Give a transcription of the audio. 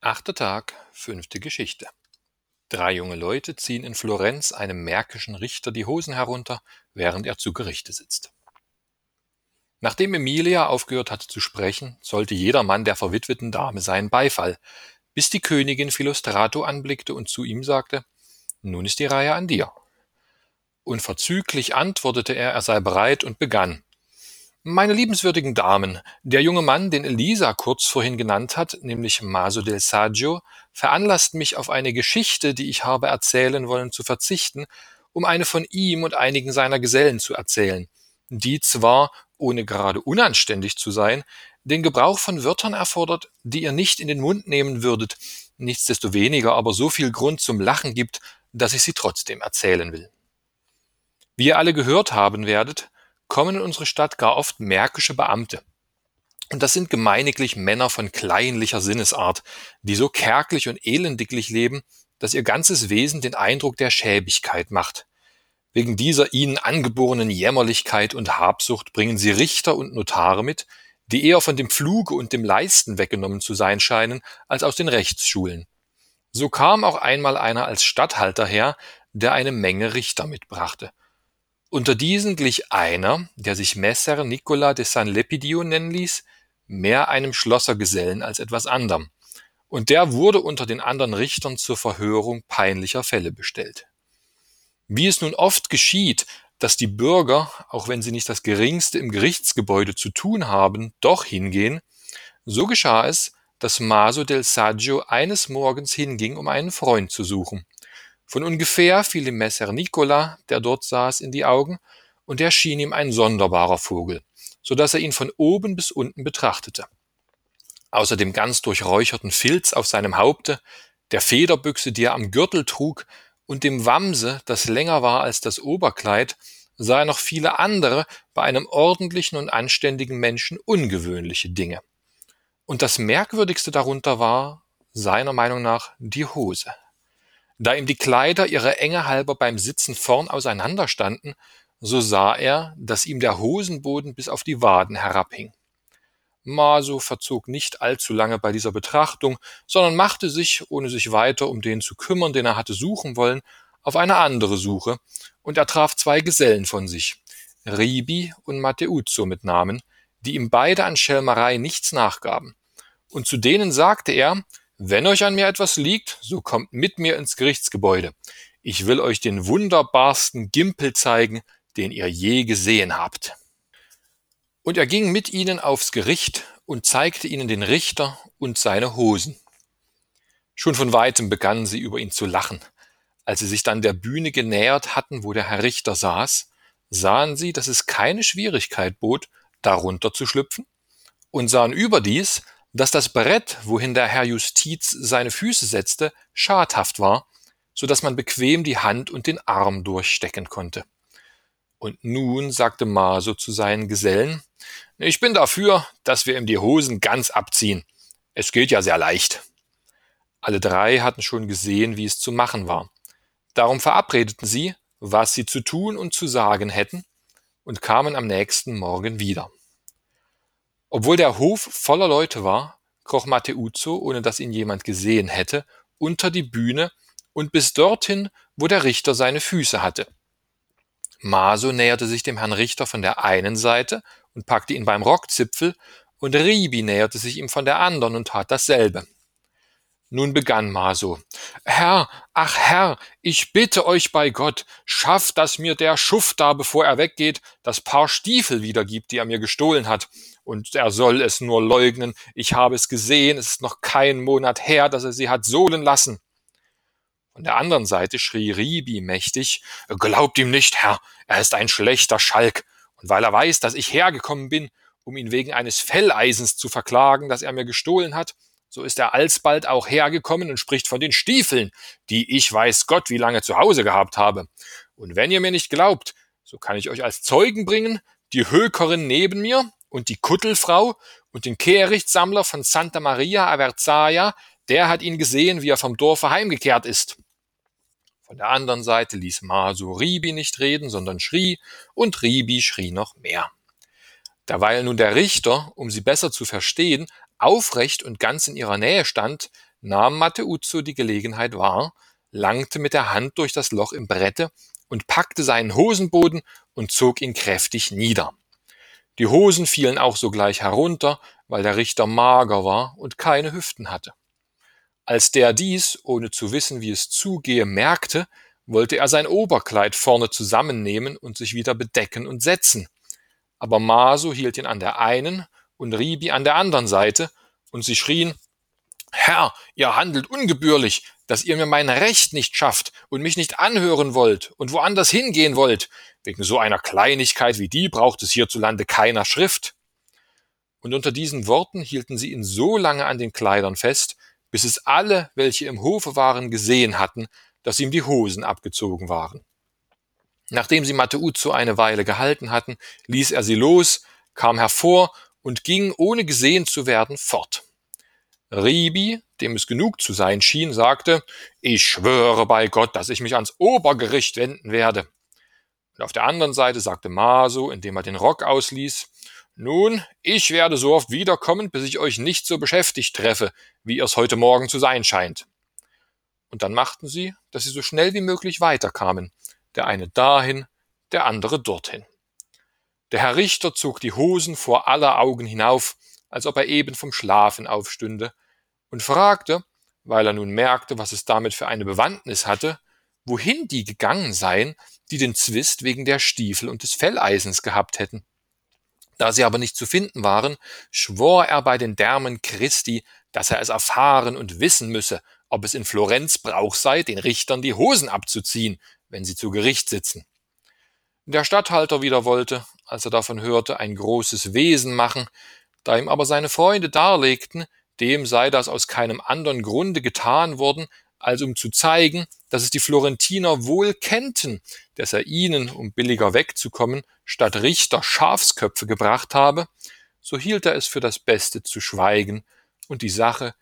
Achter Tag, fünfte Geschichte. Drei junge Leute ziehen in Florenz einem märkischen Richter die Hosen herunter, während er zu Gerichte sitzt. Nachdem Emilia aufgehört hatte zu sprechen, sollte jeder Mann der verwitweten Dame seinen Beifall, bis die Königin Philostrato anblickte und zu ihm sagte, nun ist die Reihe an dir. Unverzüglich antwortete er, er sei bereit und begann. Meine liebenswürdigen Damen, der junge Mann, den Elisa kurz vorhin genannt hat, nämlich Maso del Saggio, veranlasst mich auf eine Geschichte, die ich habe erzählen wollen, zu verzichten, um eine von ihm und einigen seiner Gesellen zu erzählen, die zwar, ohne gerade unanständig zu sein, den Gebrauch von Wörtern erfordert, die ihr nicht in den Mund nehmen würdet, nichtsdestoweniger aber so viel Grund zum Lachen gibt, dass ich sie trotzdem erzählen will. Wie ihr alle gehört haben werdet, kommen in unsere Stadt gar oft märkische Beamte. Und das sind gemeiniglich Männer von kleinlicher Sinnesart, die so kärglich und elendiglich leben, dass ihr ganzes Wesen den Eindruck der Schäbigkeit macht. Wegen dieser ihnen angeborenen Jämmerlichkeit und Habsucht bringen sie Richter und Notare mit, die eher von dem Pfluge und dem Leisten weggenommen zu sein scheinen, als aus den Rechtsschulen. So kam auch einmal einer als Statthalter her, der eine Menge Richter mitbrachte. Unter diesen glich einer, der sich Messer Nicola de San Lepidio nennen ließ, mehr einem Schlossergesellen als etwas anderem, und der wurde unter den anderen Richtern zur Verhörung peinlicher Fälle bestellt. Wie es nun oft geschieht, dass die Bürger, auch wenn sie nicht das geringste im Gerichtsgebäude zu tun haben, doch hingehen, so geschah es, dass Maso del Saggio eines Morgens hinging, um einen Freund zu suchen. Von ungefähr fiel dem Messer Nicola, der dort saß, in die Augen, und er schien ihm ein sonderbarer Vogel, so dass er ihn von oben bis unten betrachtete. Außer dem ganz durchräucherten Filz auf seinem Haupte, der Federbüchse, die er am Gürtel trug, und dem Wamse, das länger war als das Oberkleid, sah er noch viele andere, bei einem ordentlichen und anständigen Menschen ungewöhnliche Dinge. Und das Merkwürdigste darunter war, seiner Meinung nach, die Hose. Da ihm die Kleider ihrer Enge halber beim Sitzen vorn auseinanderstanden, so sah er, dass ihm der Hosenboden bis auf die Waden herabhing. Maso verzog nicht allzu lange bei dieser Betrachtung, sondern machte sich, ohne sich weiter um den zu kümmern, den er hatte suchen wollen, auf eine andere Suche, und er traf zwei Gesellen von sich, Ribi und Matteuzzo mit Namen, die ihm beide an Schelmerei nichts nachgaben. Und zu denen sagte er, wenn euch an mir etwas liegt, so kommt mit mir ins Gerichtsgebäude. Ich will euch den wunderbarsten Gimpel zeigen, den ihr je gesehen habt. Und er ging mit ihnen aufs Gericht und zeigte ihnen den Richter und seine Hosen. Schon von weitem begannen sie über ihn zu lachen. Als sie sich dann der Bühne genähert hatten, wo der Herr Richter saß, sahen sie, dass es keine Schwierigkeit bot, darunter zu schlüpfen, und sahen überdies, dass das Brett, wohin der Herr Justiz seine Füße setzte, schadhaft war, so dass man bequem die Hand und den Arm durchstecken konnte. Und nun sagte Maso zu seinen Gesellen, ich bin dafür, dass wir ihm die Hosen ganz abziehen. Es geht ja sehr leicht. Alle drei hatten schon gesehen, wie es zu machen war. Darum verabredeten sie, was sie zu tun und zu sagen hätten, und kamen am nächsten Morgen wieder. Obwohl der Hof voller Leute war, kroch Matteuzzo, ohne dass ihn jemand gesehen hätte, unter die Bühne und bis dorthin, wo der Richter seine Füße hatte. Maso näherte sich dem Herrn Richter von der einen Seite und packte ihn beim Rockzipfel, und Ribi näherte sich ihm von der anderen und tat dasselbe. Nun begann Maso. Herr, ach Herr, ich bitte euch bei Gott, schafft, dass mir der Schuft da, bevor er weggeht, das Paar Stiefel wiedergibt, die er mir gestohlen hat. Und er soll es nur leugnen. Ich habe es gesehen, es ist noch kein Monat her, dass er sie hat sohlen lassen. Von der anderen Seite schrie Ribi mächtig, Glaubt ihm nicht, Herr, er ist ein schlechter Schalk. Und weil er weiß, dass ich hergekommen bin, um ihn wegen eines Felleisens zu verklagen, das er mir gestohlen hat, so ist er alsbald auch hergekommen und spricht von den Stiefeln, die ich weiß Gott wie lange zu Hause gehabt habe. Und wenn ihr mir nicht glaubt, so kann ich euch als Zeugen bringen, die Hökerin neben mir und die Kuttelfrau und den Kehrichtsammler von Santa Maria Averzaia, der hat ihn gesehen, wie er vom Dorfe heimgekehrt ist. Von der anderen Seite ließ Masu Ribi nicht reden, sondern schrie, und Ribi schrie noch mehr. Derweil nun der Richter, um sie besser zu verstehen, aufrecht und ganz in ihrer Nähe stand, nahm Matteuzzo die Gelegenheit wahr, langte mit der Hand durch das Loch im Brette und packte seinen Hosenboden und zog ihn kräftig nieder. Die Hosen fielen auch sogleich herunter, weil der Richter mager war und keine Hüften hatte. Als der dies, ohne zu wissen, wie es zugehe, merkte, wollte er sein Oberkleid vorne zusammennehmen und sich wieder bedecken und setzen. Aber Maso hielt ihn an der einen und Ribi an der anderen Seite, und sie schrien Herr, ihr handelt ungebührlich, dass ihr mir mein Recht nicht schafft und mich nicht anhören wollt und woanders hingehen wollt. Wegen so einer Kleinigkeit wie die braucht es hierzulande keiner Schrift. Und unter diesen Worten hielten sie ihn so lange an den Kleidern fest, bis es alle, welche im Hofe waren, gesehen hatten, dass ihm die Hosen abgezogen waren. Nachdem sie Mateuzo eine Weile gehalten hatten, ließ er sie los, kam hervor und ging, ohne gesehen zu werden, fort. Ribi, dem es genug zu sein schien, sagte, ich schwöre bei Gott, dass ich mich ans Obergericht wenden werde. Und auf der anderen Seite sagte Maso, indem er den Rock ausließ, nun, ich werde so oft wiederkommen, bis ich euch nicht so beschäftigt treffe, wie ihr es heute Morgen zu sein scheint. Und dann machten sie, dass sie so schnell wie möglich weiterkamen, der eine dahin, der andere dorthin. Der Herr Richter zog die Hosen vor aller Augen hinauf, als ob er eben vom Schlafen aufstünde, und fragte, weil er nun merkte, was es damit für eine Bewandtnis hatte, wohin die gegangen seien, die den Zwist wegen der Stiefel und des Felleisens gehabt hätten. Da sie aber nicht zu finden waren, schwor er bei den Därmen Christi, dass er es erfahren und wissen müsse, ob es in Florenz Brauch sei, den Richtern die Hosen abzuziehen, wenn sie zu Gericht sitzen. Der Statthalter wieder wollte, als er davon hörte, ein großes Wesen machen, da ihm aber seine Freunde darlegten, dem sei das aus keinem anderen Grunde getan worden, als um zu zeigen, dass es die Florentiner wohl kennten, dass er ihnen, um billiger wegzukommen, statt Richter Schafsköpfe gebracht habe, so hielt er es für das Beste zu schweigen und die Sache